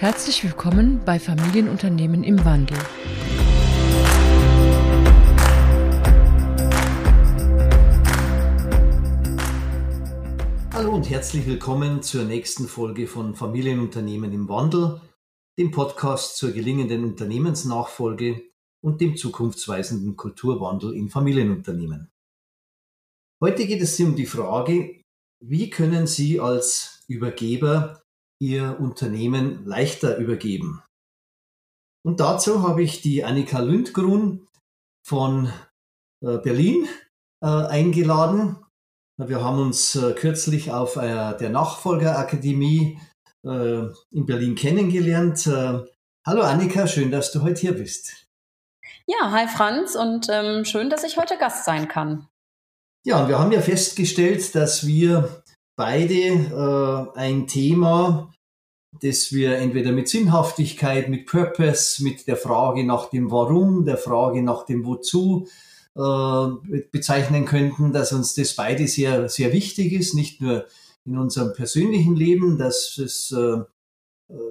Herzlich willkommen bei Familienunternehmen im Wandel. Hallo und herzlich willkommen zur nächsten Folge von Familienunternehmen im Wandel, dem Podcast zur gelingenden Unternehmensnachfolge und dem zukunftsweisenden Kulturwandel in Familienunternehmen. Heute geht es um die Frage, wie können Sie als Übergeber Ihr Unternehmen leichter übergeben? Und dazu habe ich die Annika Lündgrun von äh, Berlin äh, eingeladen. Wir haben uns äh, kürzlich auf der Nachfolgerakademie in Berlin kennengelernt. Hallo Annika, schön, dass du heute hier bist. Ja, hi Franz und ähm, schön, dass ich heute Gast sein kann. Ja, und wir haben ja festgestellt, dass wir beide äh, ein Thema, das wir entweder mit Sinnhaftigkeit, mit Purpose, mit der Frage nach dem Warum, der Frage nach dem Wozu äh, bezeichnen könnten, dass uns das beide sehr, sehr wichtig ist, nicht nur in unserem persönlichen Leben, dass es äh,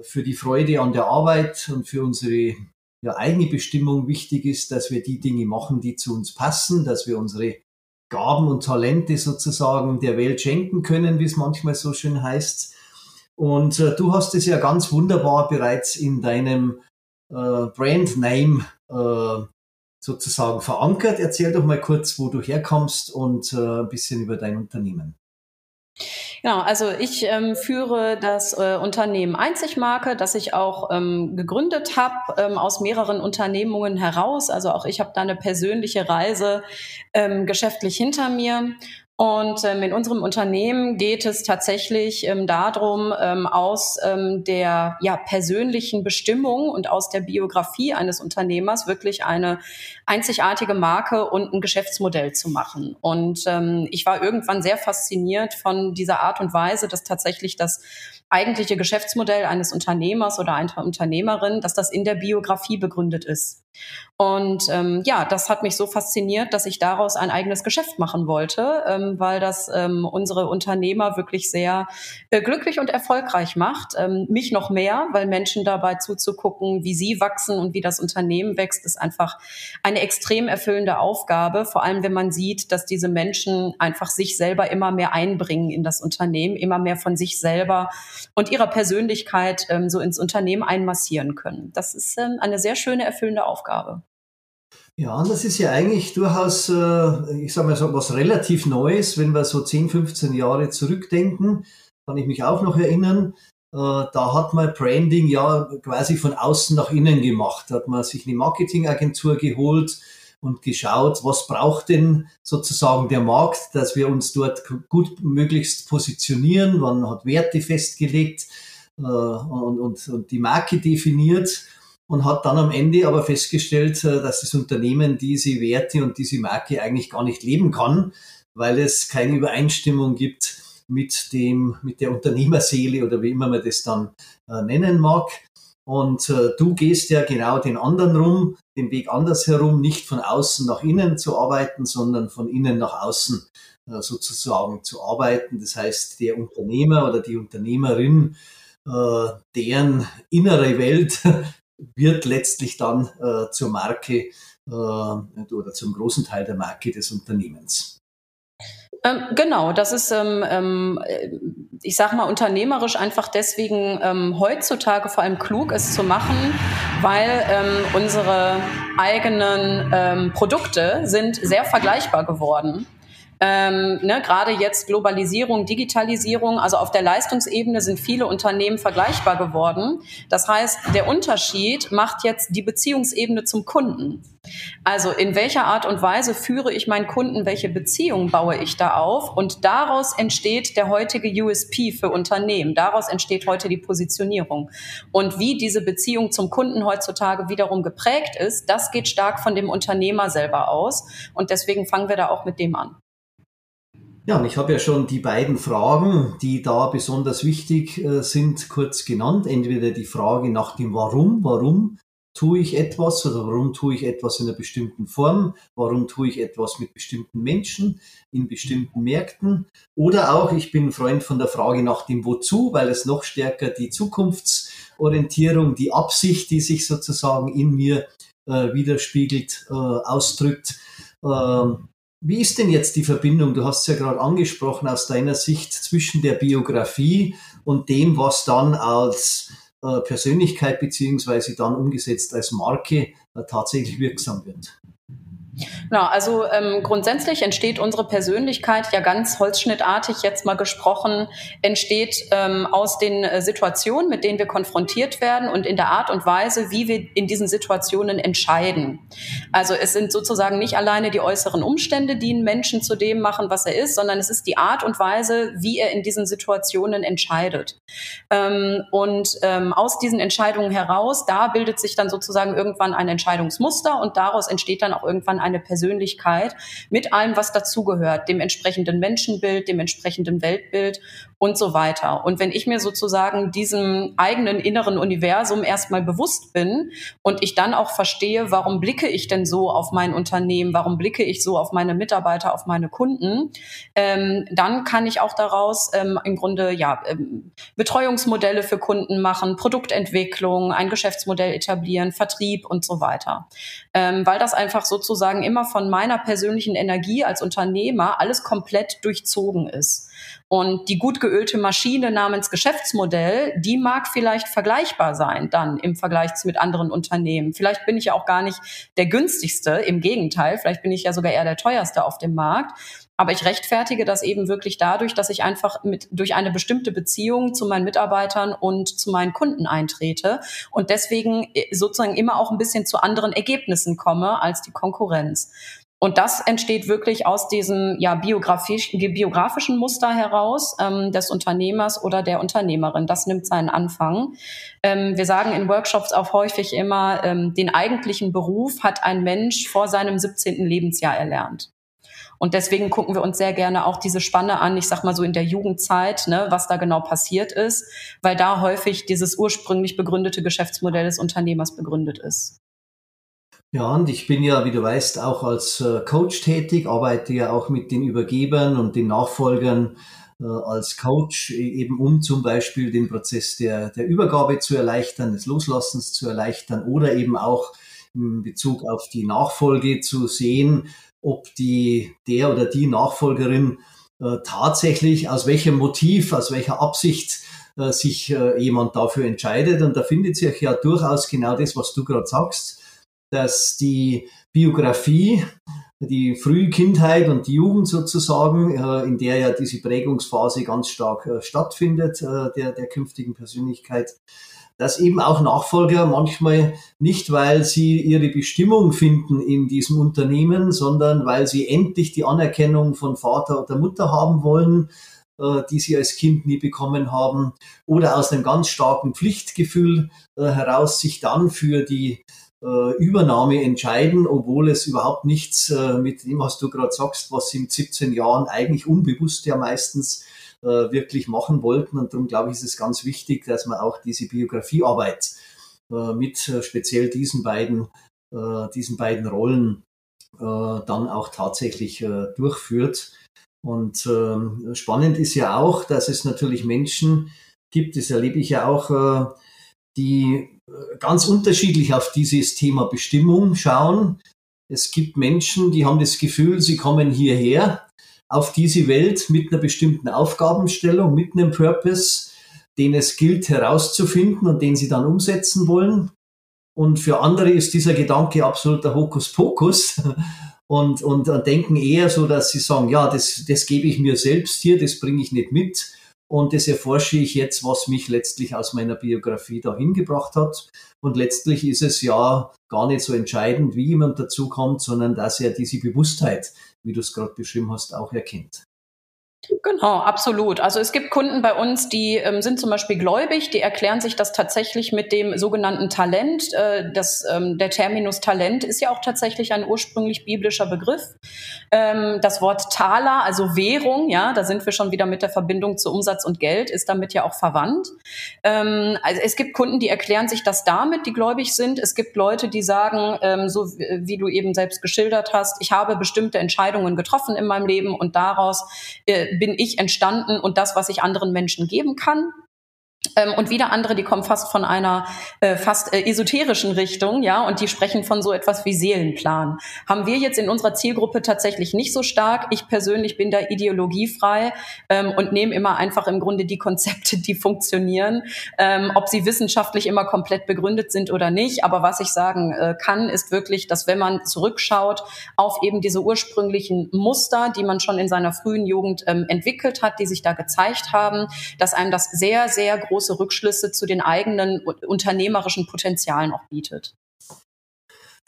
für die Freude an der Arbeit und für unsere ja, eigene Bestimmung wichtig ist, dass wir die Dinge machen, die zu uns passen, dass wir unsere Gaben und Talente sozusagen der Welt schenken können, wie es manchmal so schön heißt. Und äh, du hast es ja ganz wunderbar bereits in deinem äh, Brand Name äh, sozusagen verankert. Erzähl doch mal kurz, wo du herkommst und äh, ein bisschen über dein Unternehmen. Genau, also ich ähm, führe das äh, Unternehmen Einzigmarke, das ich auch ähm, gegründet habe ähm, aus mehreren Unternehmungen heraus. Also auch ich habe da eine persönliche Reise ähm, geschäftlich hinter mir und ähm, in unserem Unternehmen geht es tatsächlich ähm, darum, ähm, aus ähm, der ja, persönlichen Bestimmung und aus der Biografie eines Unternehmers wirklich eine einzigartige Marke und ein Geschäftsmodell zu machen. Und ähm, ich war irgendwann sehr fasziniert von dieser Art und Weise, dass tatsächlich das eigentliche Geschäftsmodell eines Unternehmers oder einer Unternehmerin, dass das in der Biografie begründet ist. Und ähm, ja, das hat mich so fasziniert, dass ich daraus ein eigenes Geschäft machen wollte, ähm, weil das ähm, unsere Unternehmer wirklich sehr äh, glücklich und erfolgreich macht. Ähm, mich noch mehr, weil Menschen dabei zuzugucken, wie sie wachsen und wie das Unternehmen wächst, ist einfach eine extrem erfüllende Aufgabe. Vor allem, wenn man sieht, dass diese Menschen einfach sich selber immer mehr einbringen in das Unternehmen, immer mehr von sich selber und ihrer Persönlichkeit ähm, so ins Unternehmen einmassieren können. Das ist ähm, eine sehr schöne, erfüllende Aufgabe. Ja, und das ist ja eigentlich durchaus, äh, ich sage mal so, was relativ Neues, wenn wir so 10, 15 Jahre zurückdenken, kann ich mich auch noch erinnern. Äh, da hat man Branding ja quasi von außen nach innen gemacht. Da hat man sich eine Marketingagentur geholt und geschaut, was braucht denn sozusagen der Markt, dass wir uns dort gut möglichst positionieren. Man hat Werte festgelegt äh, und, und, und die Marke definiert und hat dann am Ende aber festgestellt, äh, dass das Unternehmen diese Werte und diese Marke eigentlich gar nicht leben kann, weil es keine Übereinstimmung gibt mit dem, mit der Unternehmerseele oder wie immer man das dann äh, nennen mag. Und äh, du gehst ja genau den anderen rum, den Weg andersherum, nicht von außen nach innen zu arbeiten, sondern von innen nach außen äh, sozusagen zu arbeiten. Das heißt, der Unternehmer oder die Unternehmerin, äh, deren innere Welt wird letztlich dann äh, zur Marke äh, oder zum großen Teil der Marke des Unternehmens. Ähm, genau, das ist, ähm, ähm, ich sage mal, unternehmerisch einfach deswegen ähm, heutzutage vor allem klug, es zu machen, weil ähm, unsere eigenen ähm, Produkte sind sehr vergleichbar geworden. Ähm, ne, Gerade jetzt Globalisierung, Digitalisierung, also auf der Leistungsebene sind viele Unternehmen vergleichbar geworden. Das heißt, der Unterschied macht jetzt die Beziehungsebene zum Kunden. Also in welcher Art und Weise führe ich meinen Kunden, welche Beziehungen baue ich da auf und daraus entsteht der heutige USP für Unternehmen, daraus entsteht heute die Positionierung. Und wie diese Beziehung zum Kunden heutzutage wiederum geprägt ist, das geht stark von dem Unternehmer selber aus und deswegen fangen wir da auch mit dem an. Ja, und ich habe ja schon die beiden Fragen, die da besonders wichtig äh, sind, kurz genannt. Entweder die Frage nach dem Warum, warum tue ich etwas oder warum tue ich etwas in einer bestimmten Form, warum tue ich etwas mit bestimmten Menschen in bestimmten Märkten oder auch ich bin Freund von der Frage nach dem Wozu, weil es noch stärker die Zukunftsorientierung, die Absicht, die sich sozusagen in mir äh, widerspiegelt, äh, ausdrückt. Ähm, wie ist denn jetzt die Verbindung, du hast es ja gerade angesprochen, aus deiner Sicht zwischen der Biografie und dem, was dann als äh, Persönlichkeit beziehungsweise dann umgesetzt als Marke äh, tatsächlich wirksam wird? Genau, also ähm, grundsätzlich entsteht unsere Persönlichkeit ja ganz holzschnittartig jetzt mal gesprochen, entsteht ähm, aus den äh, Situationen, mit denen wir konfrontiert werden und in der Art und Weise, wie wir in diesen Situationen entscheiden. Also es sind sozusagen nicht alleine die äußeren Umstände, die einen Menschen zu dem machen, was er ist, sondern es ist die Art und Weise, wie er in diesen Situationen entscheidet. Ähm, und ähm, aus diesen Entscheidungen heraus, da bildet sich dann sozusagen irgendwann ein Entscheidungsmuster und daraus entsteht dann auch irgendwann ein eine Persönlichkeit mit allem, was dazugehört, dem entsprechenden Menschenbild, dem entsprechenden Weltbild und so weiter. Und wenn ich mir sozusagen diesem eigenen inneren Universum erstmal bewusst bin und ich dann auch verstehe, warum blicke ich denn so auf mein Unternehmen, warum blicke ich so auf meine Mitarbeiter, auf meine Kunden, ähm, dann kann ich auch daraus ähm, im Grunde ja ähm, Betreuungsmodelle für Kunden machen, Produktentwicklung, ein Geschäftsmodell etablieren, Vertrieb und so weiter. Ähm, weil das einfach sozusagen immer von meiner persönlichen Energie als Unternehmer alles komplett durchzogen ist. Und die gut geölte Maschine namens Geschäftsmodell, die mag vielleicht vergleichbar sein dann im Vergleich mit anderen Unternehmen. Vielleicht bin ich ja auch gar nicht der günstigste, im Gegenteil, vielleicht bin ich ja sogar eher der teuerste auf dem Markt. Aber ich rechtfertige das eben wirklich dadurch, dass ich einfach mit, durch eine bestimmte Beziehung zu meinen Mitarbeitern und zu meinen Kunden eintrete und deswegen äh, sozusagen immer auch ein bisschen zu anderen Ergebnissen komme als die Konkurrenz. Und das entsteht wirklich aus diesem ja, biografisch, biografischen Muster heraus ähm, des Unternehmers oder der Unternehmerin. Das nimmt seinen Anfang. Ähm, wir sagen in Workshops auch häufig immer, ähm, den eigentlichen Beruf hat ein Mensch vor seinem 17. Lebensjahr erlernt. Und deswegen gucken wir uns sehr gerne auch diese Spanne an, ich sag mal so in der Jugendzeit, ne, was da genau passiert ist, weil da häufig dieses ursprünglich begründete Geschäftsmodell des Unternehmers begründet ist. Ja, und ich bin ja, wie du weißt, auch als äh, Coach tätig, arbeite ja auch mit den Übergebern und den Nachfolgern äh, als Coach, e, eben um zum Beispiel den Prozess der, der Übergabe zu erleichtern, des Loslassens zu erleichtern oder eben auch in Bezug auf die Nachfolge zu sehen, ob die, der oder die Nachfolgerin äh, tatsächlich aus welchem Motiv, aus welcher Absicht sich jemand dafür entscheidet. Und da findet sich ja durchaus genau das, was du gerade sagst dass die Biografie, die Frühkindheit und die Jugend sozusagen, äh, in der ja diese Prägungsphase ganz stark äh, stattfindet, äh, der, der künftigen Persönlichkeit, dass eben auch Nachfolger manchmal nicht, weil sie ihre Bestimmung finden in diesem Unternehmen, sondern weil sie endlich die Anerkennung von Vater oder Mutter haben wollen, die sie als Kind nie bekommen haben, oder aus einem ganz starken Pflichtgefühl heraus sich dann für die Übernahme entscheiden, obwohl es überhaupt nichts äh, mit dem, was du gerade sagst, was sie in 17 Jahren eigentlich unbewusst ja meistens äh, wirklich machen wollten. Und darum glaube ich, ist es ganz wichtig, dass man auch diese Biografiearbeit äh, mit äh, speziell diesen beiden, äh, diesen beiden Rollen dann auch tatsächlich durchführt. Und ähm, spannend ist ja auch, dass es natürlich Menschen gibt, das erlebe ich ja auch, die ganz unterschiedlich auf dieses Thema Bestimmung schauen. Es gibt Menschen, die haben das Gefühl, sie kommen hierher auf diese Welt mit einer bestimmten Aufgabenstellung, mit einem Purpose, den es gilt herauszufinden und den sie dann umsetzen wollen. Und für andere ist dieser Gedanke absoluter Hokuspokus und, und, und denken eher so, dass sie sagen, ja, das, das gebe ich mir selbst hier, das bringe ich nicht mit und das erforsche ich jetzt, was mich letztlich aus meiner Biografie dahin gebracht hat. Und letztlich ist es ja gar nicht so entscheidend, wie jemand dazu kommt, sondern dass er diese Bewusstheit, wie du es gerade beschrieben hast, auch erkennt. Genau, absolut. Also es gibt Kunden bei uns, die ähm, sind zum Beispiel gläubig, die erklären sich das tatsächlich mit dem sogenannten Talent. Äh, das, ähm, der Terminus Talent ist ja auch tatsächlich ein ursprünglich biblischer Begriff. Ähm, das Wort Taler, also Währung, ja, da sind wir schon wieder mit der Verbindung zu Umsatz und Geld, ist damit ja auch verwandt. Ähm, also es gibt Kunden, die erklären sich das damit, die gläubig sind. Es gibt Leute, die sagen, ähm, so wie, du eben selbst geschildert hast, ich habe bestimmte Entscheidungen getroffen in meinem Leben und daraus äh, bin ich entstanden und das, was ich anderen Menschen geben kann. Ähm, und wieder andere, die kommen fast von einer äh, fast äh, esoterischen Richtung, ja, und die sprechen von so etwas wie Seelenplan. Haben wir jetzt in unserer Zielgruppe tatsächlich nicht so stark. Ich persönlich bin da ideologiefrei ähm, und nehme immer einfach im Grunde die Konzepte, die funktionieren, ähm, ob sie wissenschaftlich immer komplett begründet sind oder nicht. Aber was ich sagen äh, kann, ist wirklich, dass wenn man zurückschaut auf eben diese ursprünglichen Muster, die man schon in seiner frühen Jugend ähm, entwickelt hat, die sich da gezeigt haben, dass einem das sehr, sehr große Rückschlüsse zu den eigenen unternehmerischen Potenzialen auch bietet.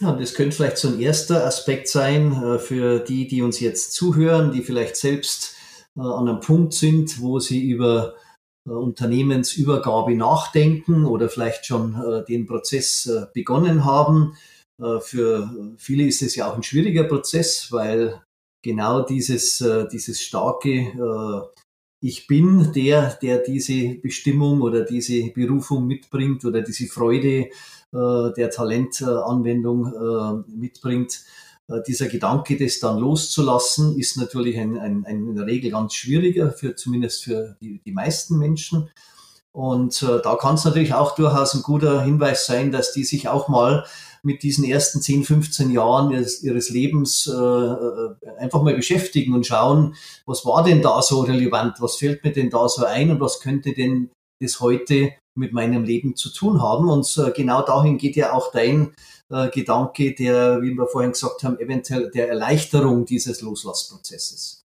Ja, das könnte vielleicht so ein erster Aspekt sein äh, für die, die uns jetzt zuhören, die vielleicht selbst äh, an einem Punkt sind, wo sie über äh, Unternehmensübergabe nachdenken oder vielleicht schon den Prozess begonnen haben. Für viele ist es ja auch ein schwieriger Prozess, weil genau dieses, dieses starke ich bin der, der diese Bestimmung oder diese Berufung mitbringt oder diese Freude äh, der Talentanwendung äh, mitbringt. Äh, dieser Gedanke, das dann loszulassen, ist natürlich ein, ein, ein in der Regel ganz schwieriger, für, zumindest für die, die meisten Menschen. Und äh, da kann es natürlich auch durchaus ein guter Hinweis sein, dass die sich auch mal mit diesen ersten 10, 15 Jahren ihres, ihres Lebens äh, äh, einfach mal beschäftigen und schauen, was war denn da so relevant, was fällt mir denn da so ein und was könnte denn das heute mit meinem Leben zu tun haben. Und äh, genau dahin geht ja auch dein äh, Gedanke, der, wie wir vorhin gesagt haben, eventuell der Erleichterung dieses Loslassprozesses.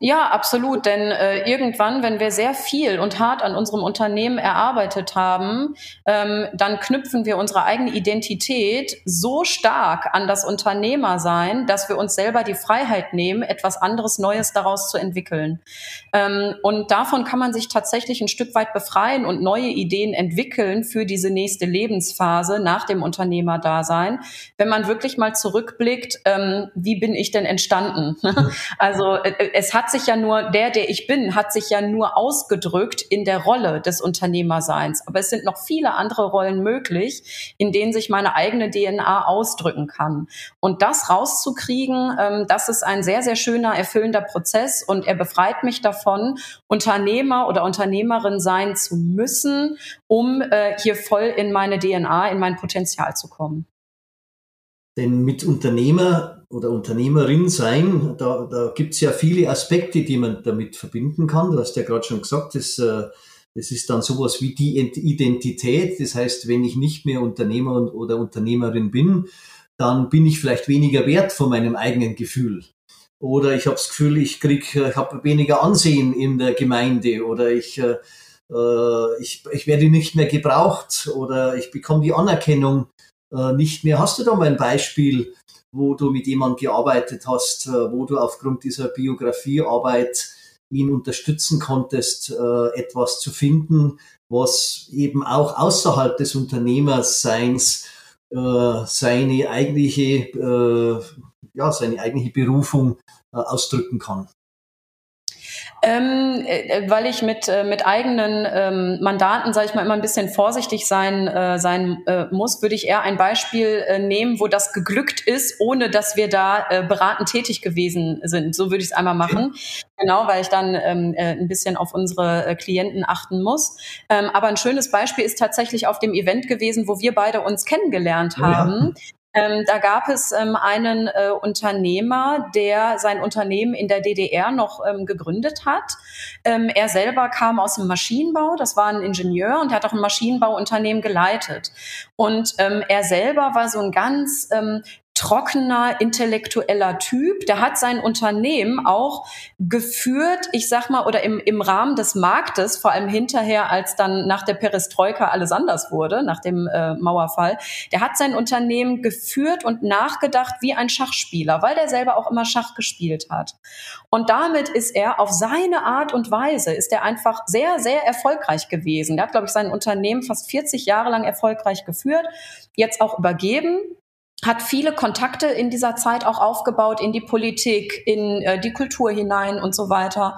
Ja, absolut. Denn äh, irgendwann, wenn wir sehr viel und hart an unserem Unternehmen erarbeitet haben, ähm, dann knüpfen wir unsere eigene Identität so stark an das Unternehmersein, dass wir uns selber die Freiheit nehmen, etwas anderes Neues daraus zu entwickeln. Ähm, und davon kann man sich tatsächlich ein Stück weit befreien und neue Ideen entwickeln für diese nächste Lebensphase nach dem Unternehmerdasein, wenn man wirklich mal zurückblickt, ähm, wie bin ich denn entstanden? also äh, es hat sich ja nur, der, der ich bin, hat sich ja nur ausgedrückt in der Rolle des Unternehmerseins. Aber es sind noch viele andere Rollen möglich, in denen sich meine eigene DNA ausdrücken kann. Und das rauszukriegen, ähm, das ist ein sehr, sehr schöner, erfüllender Prozess und er befreit mich davon, Unternehmer oder Unternehmerin sein zu müssen, um äh, hier voll in meine DNA, in mein Potenzial zu kommen. Denn mit Unternehmer oder Unternehmerin sein, da, da gibt es ja viele Aspekte, die man damit verbinden kann. Du hast ja gerade schon gesagt, das, äh, das ist dann sowas wie die Identität. Das heißt, wenn ich nicht mehr Unternehmer oder Unternehmerin bin, dann bin ich vielleicht weniger wert von meinem eigenen Gefühl. Oder ich habe das Gefühl, ich krieg, ich habe weniger Ansehen in der Gemeinde oder ich, äh, äh, ich, ich werde nicht mehr gebraucht oder ich bekomme die Anerkennung äh, nicht mehr. Hast du da mal ein Beispiel, wo du mit jemandem gearbeitet hast, äh, wo du aufgrund dieser Biografiearbeit ihn unterstützen konntest, äh, etwas zu finden, was eben auch außerhalb des Unternehmerseins äh, seine eigentliche, ja, seine eigentliche Berufung ausdrücken kann. Ähm, äh, weil ich mit, äh, mit eigenen ähm, Mandaten, sage ich mal, immer ein bisschen vorsichtig sein, äh, sein äh, muss, würde ich eher ein Beispiel äh, nehmen, wo das geglückt ist, ohne dass wir da äh, beratend tätig gewesen sind. So würde ich es einmal machen. Genau, weil ich dann ähm, äh, ein bisschen auf unsere äh, Klienten achten muss. Ähm, aber ein schönes Beispiel ist tatsächlich auf dem Event gewesen, wo wir beide uns kennengelernt haben. Ja. Ähm, da gab es ähm, einen äh, Unternehmer, der sein Unternehmen in der DDR noch ähm, gegründet hat. Ähm, er selber kam aus dem Maschinenbau, das war ein Ingenieur und er hat auch ein Maschinenbauunternehmen geleitet. Und ähm, er selber war so ein ganz ähm, trockener, intellektueller Typ. Der hat sein Unternehmen auch geführt, ich sag mal, oder im, im Rahmen des Marktes, vor allem hinterher, als dann nach der Perestroika alles anders wurde, nach dem äh, Mauerfall. Der hat sein Unternehmen geführt und nachgedacht wie ein Schachspieler, weil der selber auch immer Schach gespielt hat. Und damit ist er auf seine Art und Weise, ist er einfach sehr, sehr erfolgreich gewesen. Der hat, glaube ich, sein Unternehmen fast 40 Jahre lang erfolgreich geführt, jetzt auch übergeben hat viele Kontakte in dieser Zeit auch aufgebaut in die Politik, in äh, die Kultur hinein und so weiter.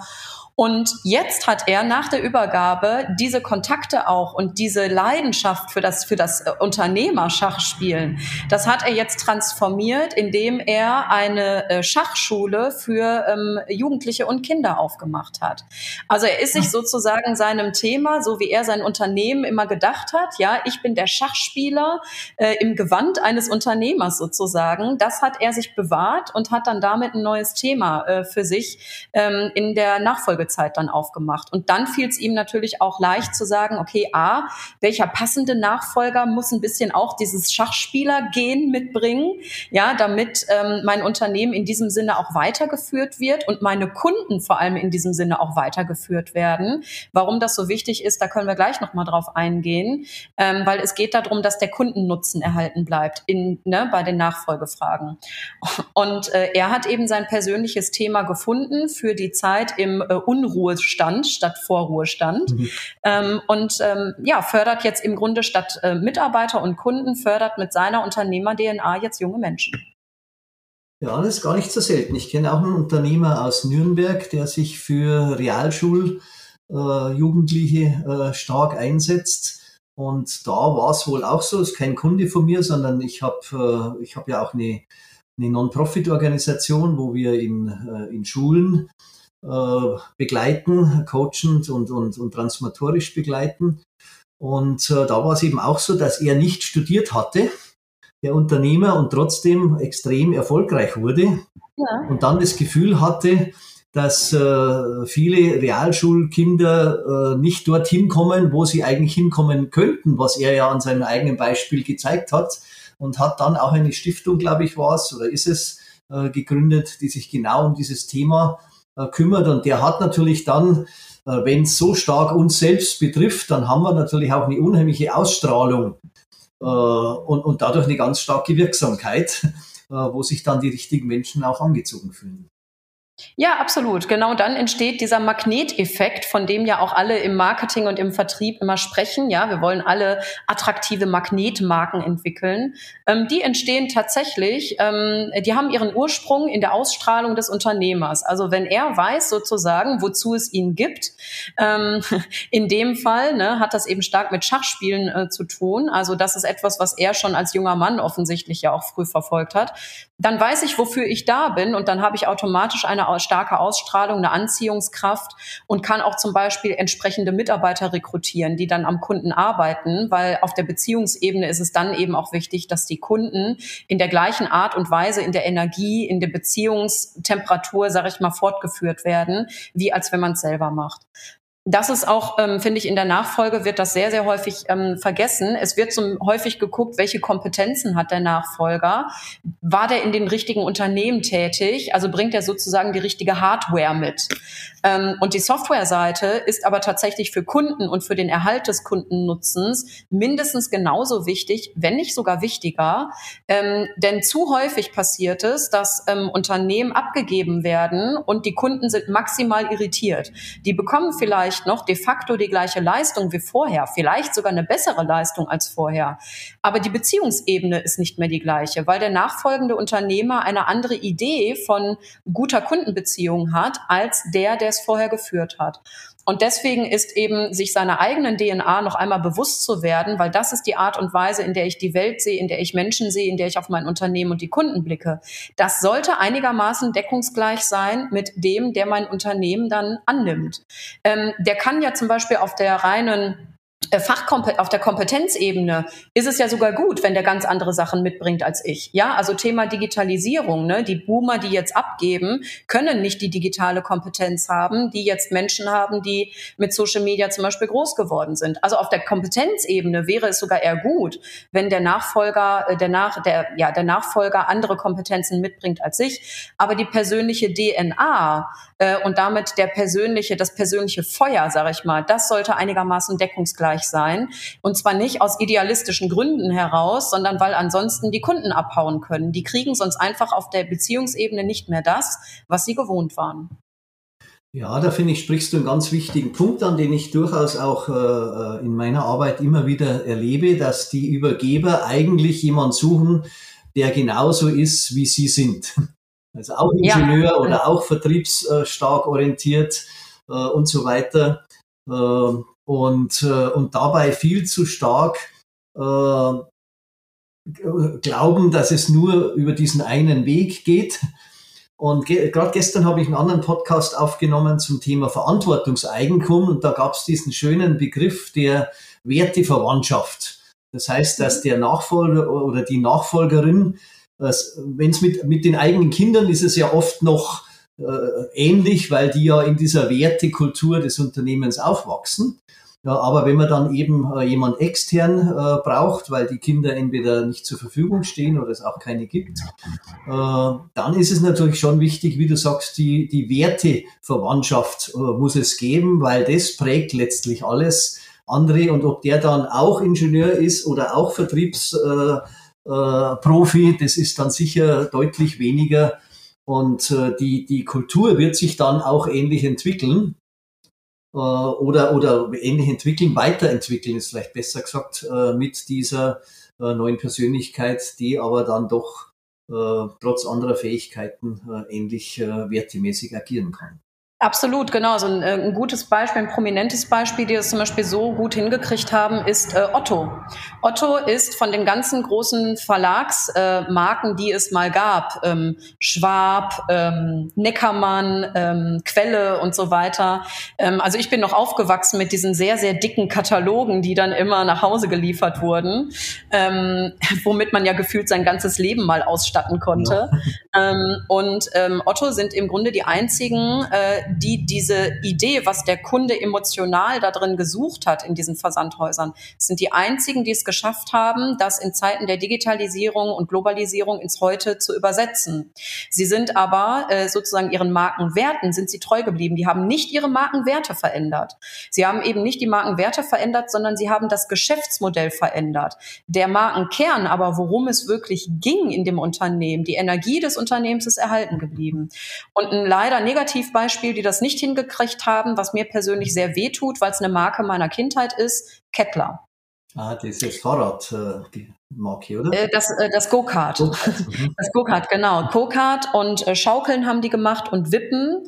Und jetzt hat er nach der Übergabe diese Kontakte auch und diese Leidenschaft für das, für das äh, Unternehmerschachspielen, das hat er jetzt transformiert, indem er eine äh, Schachschule für ähm, Jugendliche und Kinder aufgemacht hat. Also er ist sich sozusagen seinem Thema, so wie er sein Unternehmen immer gedacht hat, ja, ich bin der Schachspieler äh, im Gewand eines Unternehmers sozusagen, das hat er sich bewahrt und hat dann damit ein neues Thema äh, für sich ähm, in der Nachfolge Nachfolgezeit dann aufgemacht. Und dann fiel es ihm natürlich auch leicht zu sagen, okay, A, welcher passende Nachfolger muss ein bisschen auch dieses Schachspieler-Gen mitbringen, ja, damit ähm, mein Unternehmen in diesem Sinne auch weitergeführt wird und meine Kunden vor allem in diesem Sinne auch weitergeführt werden. Warum das so wichtig ist, da können wir gleich nochmal drauf eingehen, ähm, weil es geht darum, dass der Kundennutzen erhalten bleibt in, ne, bei den Nachfolgefragen. Und äh, er hat eben sein persönliches Thema gefunden für die Zeit im äh, Unruhestand statt Vorruhestand. Mhm. Ähm, und ähm, ja, fördert jetzt im Grunde statt äh, Mitarbeiter und Kunden, fördert mit seiner Unternehmer-DNA jetzt junge Menschen. Ja, das ist gar nicht so selten. Ich kenne auch einen Unternehmer aus Nürnberg, der sich für Realschuljugendliche äh, äh, stark einsetzt. Und da war es wohl auch so, ist kein Kunde von mir, sondern ich habe äh, ich hab ja auch eine, eine Non-Profit-Organisation, wo wir in, äh, in Schulen begleiten, coachend und, und, und transformatorisch begleiten. Und äh, da war es eben auch so, dass er nicht studiert hatte, der Unternehmer, und trotzdem extrem erfolgreich wurde. Ja. Und dann das Gefühl hatte, dass äh, viele Realschulkinder äh, nicht dorthin kommen, wo sie eigentlich hinkommen könnten, was er ja an seinem eigenen Beispiel gezeigt hat. Und hat dann auch eine Stiftung, glaube ich, war es, oder ist es, äh, gegründet, die sich genau um dieses Thema äh, kümmert. Und der hat natürlich dann, äh, wenn es so stark uns selbst betrifft, dann haben wir natürlich auch eine unheimliche Ausstrahlung äh, und, und dadurch eine ganz starke Wirksamkeit, wo sich dann die richtigen Menschen auch angezogen fühlen. Ja, absolut. Genau dann entsteht dieser Magneteffekt, von dem ja auch alle im Marketing und im Vertrieb immer sprechen. Ja, wir wollen alle attraktive Magnetmarken entwickeln. Ähm, die entstehen tatsächlich, ähm, die haben ihren Ursprung in der Ausstrahlung des Unternehmers. Also wenn er weiß sozusagen, wozu es ihn gibt, ähm, in dem Fall ne, hat das eben stark mit Schachspielen äh, zu tun. Also das ist etwas, was er schon als junger Mann offensichtlich ja auch früh verfolgt hat. Dann weiß ich, wofür ich da bin und dann habe ich automatisch eine starke Ausstrahlung, eine Anziehungskraft und kann auch zum Beispiel entsprechende Mitarbeiter rekrutieren, die dann am Kunden arbeiten, weil auf der Beziehungsebene ist es dann eben auch wichtig, dass die Kunden in der gleichen Art und Weise, in der Energie, in der Beziehungstemperatur, sage ich mal, fortgeführt werden, wie als wenn man es selber macht. Das ist auch, ähm, finde ich, in der Nachfolge wird das sehr, sehr häufig ähm, vergessen. Es wird so häufig geguckt, welche Kompetenzen hat der Nachfolger? War der in den richtigen Unternehmen tätig? Also bringt er sozusagen die richtige Hardware mit? Ähm, und die Softwareseite ist aber tatsächlich für Kunden und für den Erhalt des Kundennutzens mindestens genauso wichtig, wenn nicht sogar wichtiger. Ähm, denn zu häufig passiert es, dass ähm, Unternehmen abgegeben werden und die Kunden sind maximal irritiert. Die bekommen vielleicht noch de facto die gleiche Leistung wie vorher, vielleicht sogar eine bessere Leistung als vorher. Aber die Beziehungsebene ist nicht mehr die gleiche, weil der nachfolgende Unternehmer eine andere Idee von guter Kundenbeziehung hat als der, der es vorher geführt hat. Und deswegen ist eben, sich seiner eigenen DNA noch einmal bewusst zu werden, weil das ist die Art und Weise, in der ich die Welt sehe, in der ich Menschen sehe, in der ich auf mein Unternehmen und die Kunden blicke. Das sollte einigermaßen deckungsgleich sein mit dem, der mein Unternehmen dann annimmt. Ähm, der kann ja zum Beispiel auf der reinen äh, Fachkompe auf der Kompetenzebene ist es ja sogar gut, wenn der ganz andere Sachen mitbringt als ich. Ja, also Thema Digitalisierung, ne? Die Boomer, die jetzt abgeben, können nicht die digitale Kompetenz haben, die jetzt Menschen haben, die mit Social Media zum Beispiel groß geworden sind. Also auf der Kompetenzebene wäre es sogar eher gut, wenn der Nachfolger, äh, der nach, der, ja, der Nachfolger andere Kompetenzen mitbringt als ich. Aber die persönliche DNA äh, und damit der persönliche, das persönliche Feuer, sage ich mal, das sollte einigermaßen deckungsgleich sein. Und zwar nicht aus idealistischen Gründen heraus, sondern weil ansonsten die Kunden abhauen können. Die kriegen sonst einfach auf der Beziehungsebene nicht mehr das, was sie gewohnt waren. Ja, da finde ich, sprichst du einen ganz wichtigen Punkt an, den ich durchaus auch äh, in meiner Arbeit immer wieder erlebe, dass die Übergeber eigentlich jemanden suchen, der genauso ist, wie sie sind. Also auch Ingenieur ja. oder auch vertriebsstark orientiert äh, und so weiter. Äh, und, äh, und dabei viel zu stark äh, glauben, dass es nur über diesen einen Weg geht. Und ge gerade gestern habe ich einen anderen Podcast aufgenommen zum Thema Verantwortungseigentum und da gab es diesen schönen Begriff der Werteverwandtschaft. Das heißt, dass der Nachfolger oder die Nachfolgerin, wenn es mit, mit den eigenen Kindern ist es ja oft noch äh, ähnlich, weil die ja in dieser Wertekultur des Unternehmens aufwachsen. Ja, aber wenn man dann eben äh, jemand extern äh, braucht, weil die Kinder entweder nicht zur Verfügung stehen oder es auch keine gibt, äh, dann ist es natürlich schon wichtig, wie du sagst, die, die Werteverwandtschaft äh, muss es geben, weil das prägt letztlich alles andere und ob der dann auch Ingenieur ist oder auch Vertriebsprofi, äh, äh, das ist dann sicher deutlich weniger und äh, die, die Kultur wird sich dann auch ähnlich entwickeln äh, oder, oder ähnlich entwickeln, weiterentwickeln ist vielleicht besser gesagt, äh, mit dieser äh, neuen Persönlichkeit, die aber dann doch trotz anderer Fähigkeiten ähnlich wertemäßig agieren kann. Absolut, genau. So ein, äh, ein, gutes Beispiel, ein prominentes Beispiel, die das zum Beispiel so gut hingekriegt haben, ist äh, Otto. Otto ist von den ganzen großen Verlagsmarken, äh, die es mal gab, ähm, Schwab, ähm, Neckermann, ähm, Quelle und so weiter. Ähm, also ich bin noch aufgewachsen mit diesen sehr, sehr dicken Katalogen, die dann immer nach Hause geliefert wurden, ähm, womit man ja gefühlt sein ganzes Leben mal ausstatten konnte. Ja. Ähm, und Otto sind im Grunde die einzigen, äh, die diese Idee, was der Kunde emotional da drin gesucht hat in diesen Versandhäusern, sind die einzigen, die es geschafft haben, das in Zeiten der Digitalisierung und Globalisierung ins Heute zu übersetzen. Sie sind aber äh, sozusagen ihren Markenwerten sind sie treu geblieben. Die haben nicht ihre Markenwerte verändert. Sie haben eben nicht die Markenwerte verändert, sondern sie haben das Geschäftsmodell verändert. Der Markenkern aber, worum es wirklich ging in dem Unternehmen, die Energie des Unternehmens ist erhalten geblieben. Und ein leider Negativbeispiel, die das nicht hingekriegt haben, was mir persönlich sehr weh tut, weil es eine Marke meiner Kindheit ist, Kettler. Ah, ist Fahrrad, äh, Marke, oder? Äh, das, äh, das Go-Kart. Go mhm. das Go-Kart, genau. Go-Kart und äh, Schaukeln haben die gemacht und Wippen.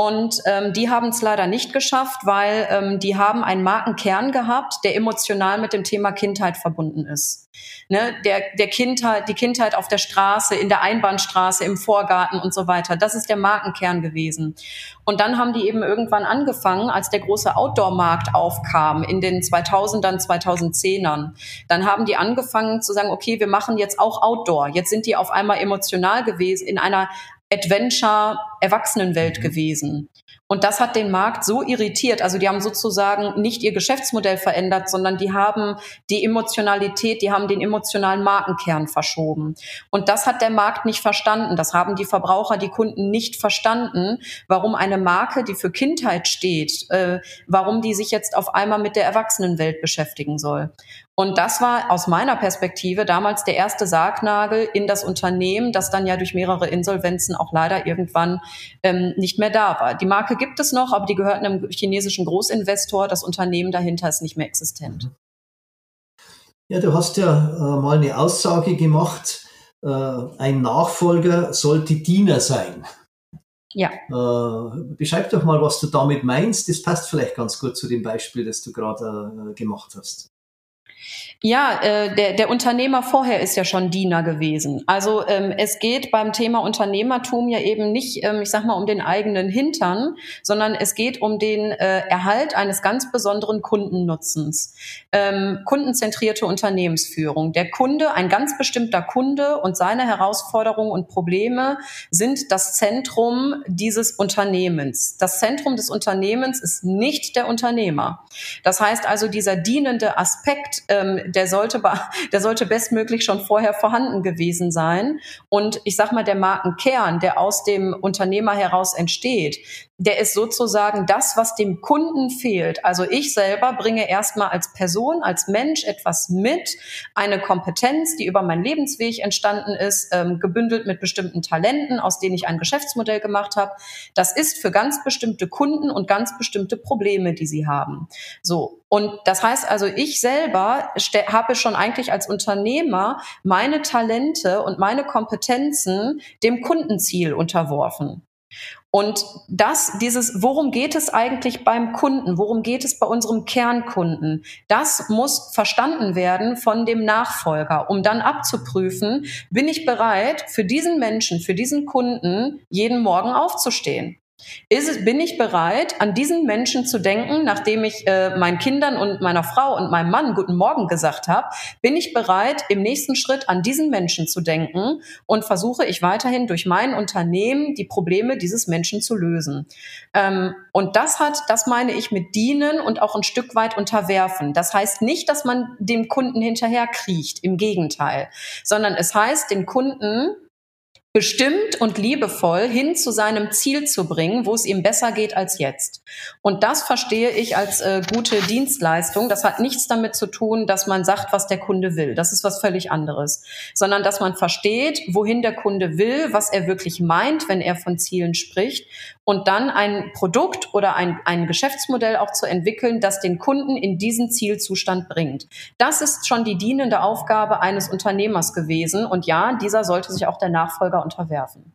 Und ähm, die haben es leider nicht geschafft, weil ähm, die haben einen Markenkern gehabt, der emotional mit dem Thema Kindheit verbunden ist. Ne, der, der Kindheit, die Kindheit auf der Straße, in der Einbahnstraße, im Vorgarten und so weiter. Das ist der Markenkern gewesen. Und dann haben die eben irgendwann angefangen, als der große Outdoor-Markt aufkam in den 2000ern, 2010ern. Dann haben die angefangen zu sagen, okay, wir machen jetzt auch Outdoor. Jetzt sind die auf einmal emotional gewesen in einer Adventure-Erwachsenenwelt mhm. gewesen. Und das hat den Markt so irritiert. Also die haben sozusagen nicht ihr Geschäftsmodell verändert, sondern die haben die Emotionalität, die haben den emotionalen Markenkern verschoben. Und das hat der Markt nicht verstanden. Das haben die Verbraucher, die Kunden nicht verstanden, warum eine Marke, die für Kindheit steht, äh, warum die sich jetzt auf einmal mit der Erwachsenenwelt beschäftigen soll. Und das war aus meiner Perspektive damals der erste Sargnagel in das Unternehmen, das dann ja durch mehrere Insolvenzen auch leider irgendwann ähm, nicht mehr da war. Die Marke gibt es noch, aber die gehört einem chinesischen Großinvestor. Das Unternehmen dahinter ist nicht mehr existent. Ja, du hast ja äh, mal eine Aussage gemacht, äh, ein Nachfolger sollte Diener sein. Ja. Äh, beschreib doch mal, was du damit meinst. Das passt vielleicht ganz gut zu dem Beispiel, das du gerade äh, gemacht hast. Ja, äh, der, der Unternehmer vorher ist ja schon Diener gewesen. Also ähm, es geht beim Thema Unternehmertum ja eben nicht, ähm, ich sag mal, um den eigenen Hintern, sondern es geht um den äh, Erhalt eines ganz besonderen Kundennutzens. Ähm, kundenzentrierte Unternehmensführung. Der Kunde, ein ganz bestimmter Kunde und seine Herausforderungen und Probleme sind das Zentrum dieses Unternehmens. Das Zentrum des Unternehmens ist nicht der Unternehmer. Das heißt also, dieser dienende Aspekt, ähm, der sollte, der sollte bestmöglich schon vorher vorhanden gewesen sein. Und ich sag mal, der Markenkern, der aus dem Unternehmer heraus entsteht, der ist sozusagen das, was dem Kunden fehlt. Also ich selber bringe erstmal als Person, als Mensch etwas mit, eine Kompetenz, die über meinen Lebensweg entstanden ist, ähm, gebündelt mit bestimmten Talenten, aus denen ich ein Geschäftsmodell gemacht habe. Das ist für ganz bestimmte Kunden und ganz bestimmte Probleme, die sie haben. So. Und das heißt also, ich selber habe schon eigentlich als Unternehmer meine Talente und meine Kompetenzen dem Kundenziel unterworfen. Und das, dieses, worum geht es eigentlich beim Kunden? Worum geht es bei unserem Kernkunden? Das muss verstanden werden von dem Nachfolger, um dann abzuprüfen, bin ich bereit, für diesen Menschen, für diesen Kunden jeden Morgen aufzustehen? Ist, bin ich bereit, an diesen Menschen zu denken, nachdem ich äh, meinen Kindern und meiner Frau und meinem Mann guten Morgen gesagt habe? Bin ich bereit, im nächsten Schritt an diesen Menschen zu denken und versuche ich weiterhin durch mein Unternehmen die Probleme dieses Menschen zu lösen? Ähm, und das hat, das meine ich mit dienen und auch ein Stück weit unterwerfen. Das heißt nicht, dass man dem Kunden hinterher kriecht, im Gegenteil, sondern es heißt, den Kunden bestimmt und liebevoll hin zu seinem Ziel zu bringen, wo es ihm besser geht als jetzt. Und das verstehe ich als äh, gute Dienstleistung. Das hat nichts damit zu tun, dass man sagt, was der Kunde will. Das ist was völlig anderes. Sondern dass man versteht, wohin der Kunde will, was er wirklich meint, wenn er von Zielen spricht und dann ein Produkt oder ein, ein Geschäftsmodell auch zu entwickeln, das den Kunden in diesen Zielzustand bringt. Das ist schon die dienende Aufgabe eines Unternehmers gewesen. Und ja, dieser sollte sich auch der Nachfolger unterwerfen.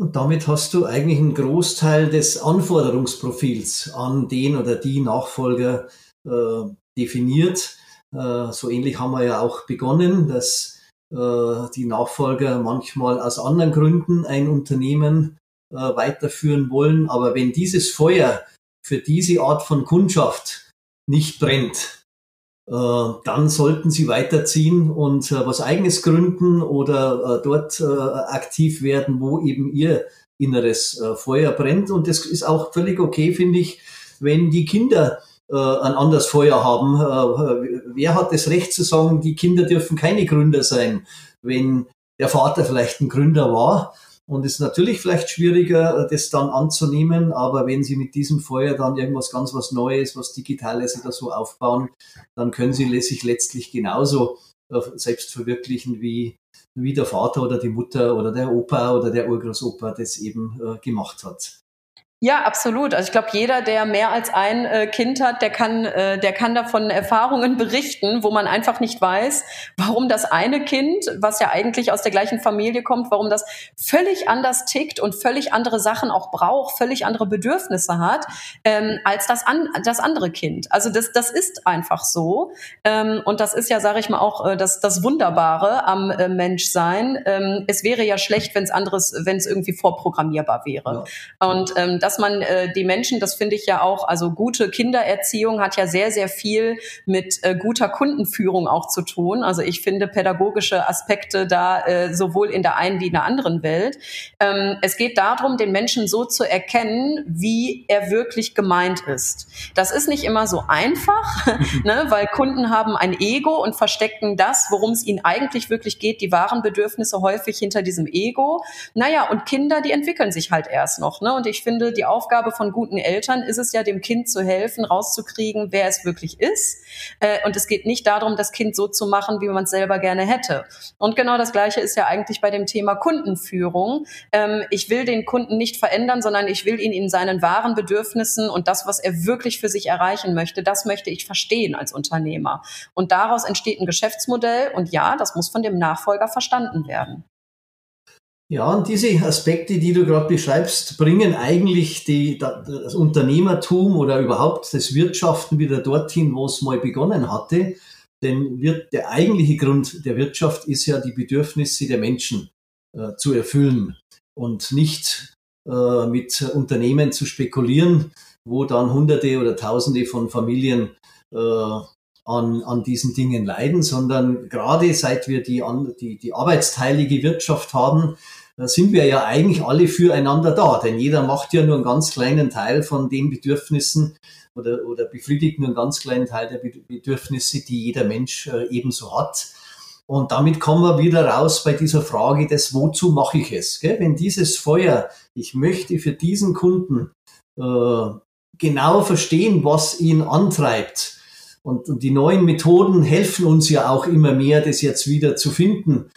Und damit hast du eigentlich einen Großteil des Anforderungsprofils an den oder die Nachfolger äh, definiert. Äh, so ähnlich haben wir ja auch begonnen, dass äh, die Nachfolger manchmal aus anderen Gründen ein Unternehmen äh, weiterführen wollen. Aber wenn dieses Feuer für diese Art von Kundschaft nicht brennt, dann sollten sie weiterziehen und äh, was eigenes gründen oder äh, dort äh, aktiv werden, wo eben ihr inneres äh, Feuer brennt. Und das ist auch völlig okay, finde ich, wenn die Kinder ein anderes Feuer haben. wer hat das Recht zu sagen, die Kinder dürfen keine Gründer sein, wenn der Vater vielleicht ein Gründer war? Und es ist natürlich vielleicht schwieriger, das dann anzunehmen, aber wenn Sie mit diesem Feuer dann irgendwas ganz was Neues, was Digitales oder so aufbauen, dann können Sie sich letztlich genauso äh, selbst verwirklichen, wie, wie der Vater oder die Mutter oder der Opa oder der Urgroßopa das eben äh, gemacht hat. Ja, absolut. Also ich glaube, jeder, der mehr als ein äh, Kind hat, der kann, äh, der kann davon Erfahrungen berichten, wo man einfach nicht weiß, warum das eine Kind, was ja eigentlich aus der gleichen Familie kommt, warum das völlig anders tickt und völlig andere Sachen auch braucht, völlig andere Bedürfnisse hat ähm, als das, an, das andere Kind. Also das, das ist einfach so. Ähm, und das ist ja, sage ich mal, auch äh, das, das Wunderbare am äh, Menschsein. Ähm, es wäre ja schlecht, wenn es anderes, wenn es irgendwie vorprogrammierbar wäre. Ja. Und ähm, das dass man äh, die Menschen, das finde ich ja auch, also gute Kindererziehung hat ja sehr, sehr viel mit äh, guter Kundenführung auch zu tun. Also ich finde pädagogische Aspekte da äh, sowohl in der einen wie in der anderen Welt. Ähm, es geht darum, den Menschen so zu erkennen, wie er wirklich gemeint ist. Das ist nicht immer so einfach, ne, weil Kunden haben ein Ego und verstecken das, worum es ihnen eigentlich wirklich geht, die wahren Bedürfnisse häufig hinter diesem Ego. Naja, und Kinder, die entwickeln sich halt erst noch. Ne? Und ich finde, die die Aufgabe von guten Eltern ist es ja, dem Kind zu helfen, rauszukriegen, wer es wirklich ist. Äh, und es geht nicht darum, das Kind so zu machen, wie man es selber gerne hätte. Und genau das Gleiche ist ja eigentlich bei dem Thema Kundenführung. Ähm, ich will den Kunden nicht verändern, sondern ich will ihn in seinen wahren Bedürfnissen und das, was er wirklich für sich erreichen möchte, das möchte ich verstehen als Unternehmer. Und daraus entsteht ein Geschäftsmodell und ja, das muss von dem Nachfolger verstanden werden. Ja, und diese Aspekte, die du gerade beschreibst, bringen eigentlich die, das Unternehmertum oder überhaupt das Wirtschaften wieder dorthin, wo es mal begonnen hatte. Denn wird, der eigentliche Grund der Wirtschaft ist ja die Bedürfnisse der Menschen äh, zu erfüllen und nicht äh, mit Unternehmen zu spekulieren, wo dann Hunderte oder Tausende von Familien äh, an, an diesen Dingen leiden, sondern gerade seit wir die, die, die arbeitsteilige Wirtschaft haben, sind wir ja eigentlich alle füreinander da, denn jeder macht ja nur einen ganz kleinen Teil von den Bedürfnissen oder, oder befriedigt nur einen ganz kleinen Teil der Bedürfnisse, die jeder Mensch äh, ebenso hat. Und damit kommen wir wieder raus bei dieser Frage des, wozu mache ich es? Gell? Wenn dieses Feuer, ich möchte für diesen Kunden äh, genau verstehen, was ihn antreibt. Und, und die neuen Methoden helfen uns ja auch immer mehr, das jetzt wieder zu finden.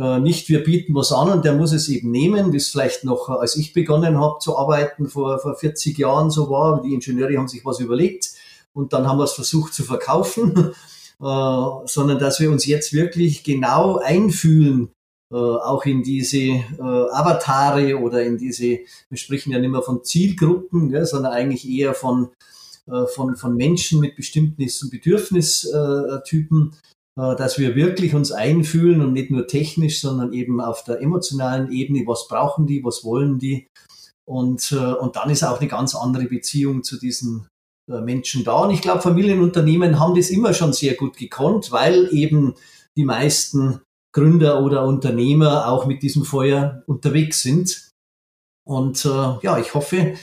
Äh, nicht wir bieten was an und der muss es eben nehmen, wie es vielleicht noch, äh, als ich begonnen habe zu arbeiten, vor, vor 40 Jahren so war. Die Ingenieure haben sich was überlegt und dann haben wir es versucht zu verkaufen, äh, sondern dass wir uns jetzt wirklich genau einfühlen, äh, auch in diese äh, Avatare oder in diese, wir sprechen ja nicht mehr von Zielgruppen, ja, sondern eigentlich eher von, äh, von, von Menschen mit bestimmten Bedürfnistypen, dass wir wirklich uns einfühlen und nicht nur technisch, sondern eben auf der emotionalen Ebene, was brauchen die, was wollen die. Und, äh, und dann ist auch eine ganz andere Beziehung zu diesen äh, Menschen da. Und ich glaube, Familienunternehmen haben das immer schon sehr gut gekonnt, weil eben die meisten Gründer oder Unternehmer auch mit diesem Feuer unterwegs sind. Und äh, ja, ich hoffe,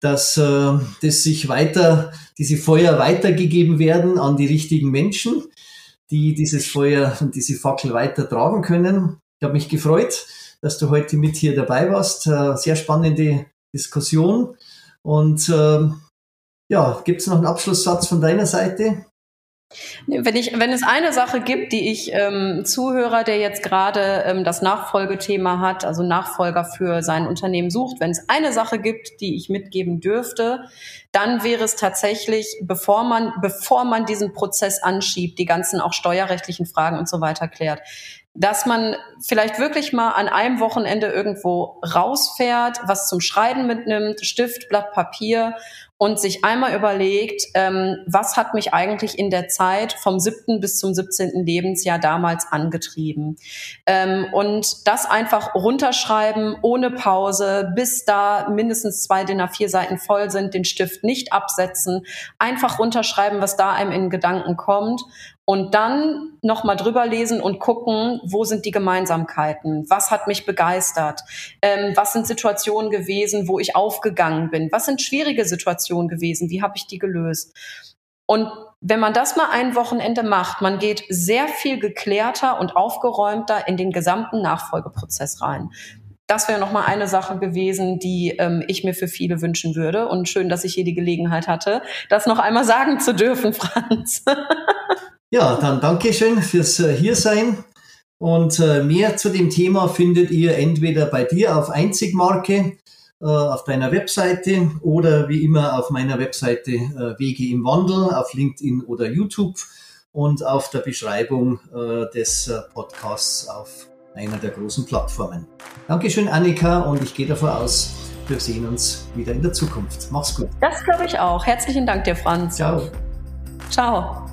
dass äh, das sich weiter, diese Feuer weitergegeben werden an die richtigen Menschen die dieses Feuer und diese Fackel weiter tragen können. Ich habe mich gefreut, dass du heute mit hier dabei warst. Äh, sehr spannende Diskussion. Und ähm, ja, gibt es noch einen Abschlusssatz von deiner Seite? Wenn, ich, wenn es eine Sache gibt, die ich ähm, Zuhörer, der jetzt gerade ähm, das Nachfolgethema hat, also Nachfolger für sein Unternehmen sucht, wenn es eine Sache gibt, die ich mitgeben dürfte, dann wäre es tatsächlich, bevor man, bevor man diesen Prozess anschiebt, die ganzen auch steuerrechtlichen Fragen und so weiter klärt, dass man vielleicht wirklich mal an einem Wochenende irgendwo rausfährt, was zum Schreiben mitnimmt, Stift, Blatt Papier und sich einmal überlegt, ähm, was hat mich eigentlich in der Zeit vom siebten bis zum 17. Lebensjahr damals angetrieben. Ähm, und das einfach runterschreiben, ohne Pause, bis da mindestens zwei DIN A4 Seiten voll sind, den Stift nicht absetzen, einfach runterschreiben, was da einem in Gedanken kommt und dann nochmal drüber lesen und gucken, wo sind die Gemeinsamkeiten? Was hat mich begeistert? Ähm, was sind Situationen gewesen, wo ich aufgegangen bin? Was sind schwierige Situationen gewesen? Wie habe ich die gelöst? Und wenn man das mal ein Wochenende macht, man geht sehr viel geklärter und aufgeräumter in den gesamten Nachfolgeprozess rein. Das wäre nochmal eine Sache gewesen, die ähm, ich mir für viele wünschen würde. Und schön, dass ich hier die Gelegenheit hatte, das noch einmal sagen zu dürfen, Franz. Ja, dann danke schön fürs äh, Hiersein. Und äh, mehr zu dem Thema findet ihr entweder bei dir auf Einzigmarke, äh, auf deiner Webseite oder wie immer auf meiner Webseite Wege im Wandel, auf LinkedIn oder YouTube und auf der Beschreibung des Podcasts auf einer der großen Plattformen. Dankeschön, Annika, und ich gehe davon aus, wir sehen uns wieder in der Zukunft. Mach's gut. Das glaube ich auch. Herzlichen Dank dir, Franz. Ciao. Ciao.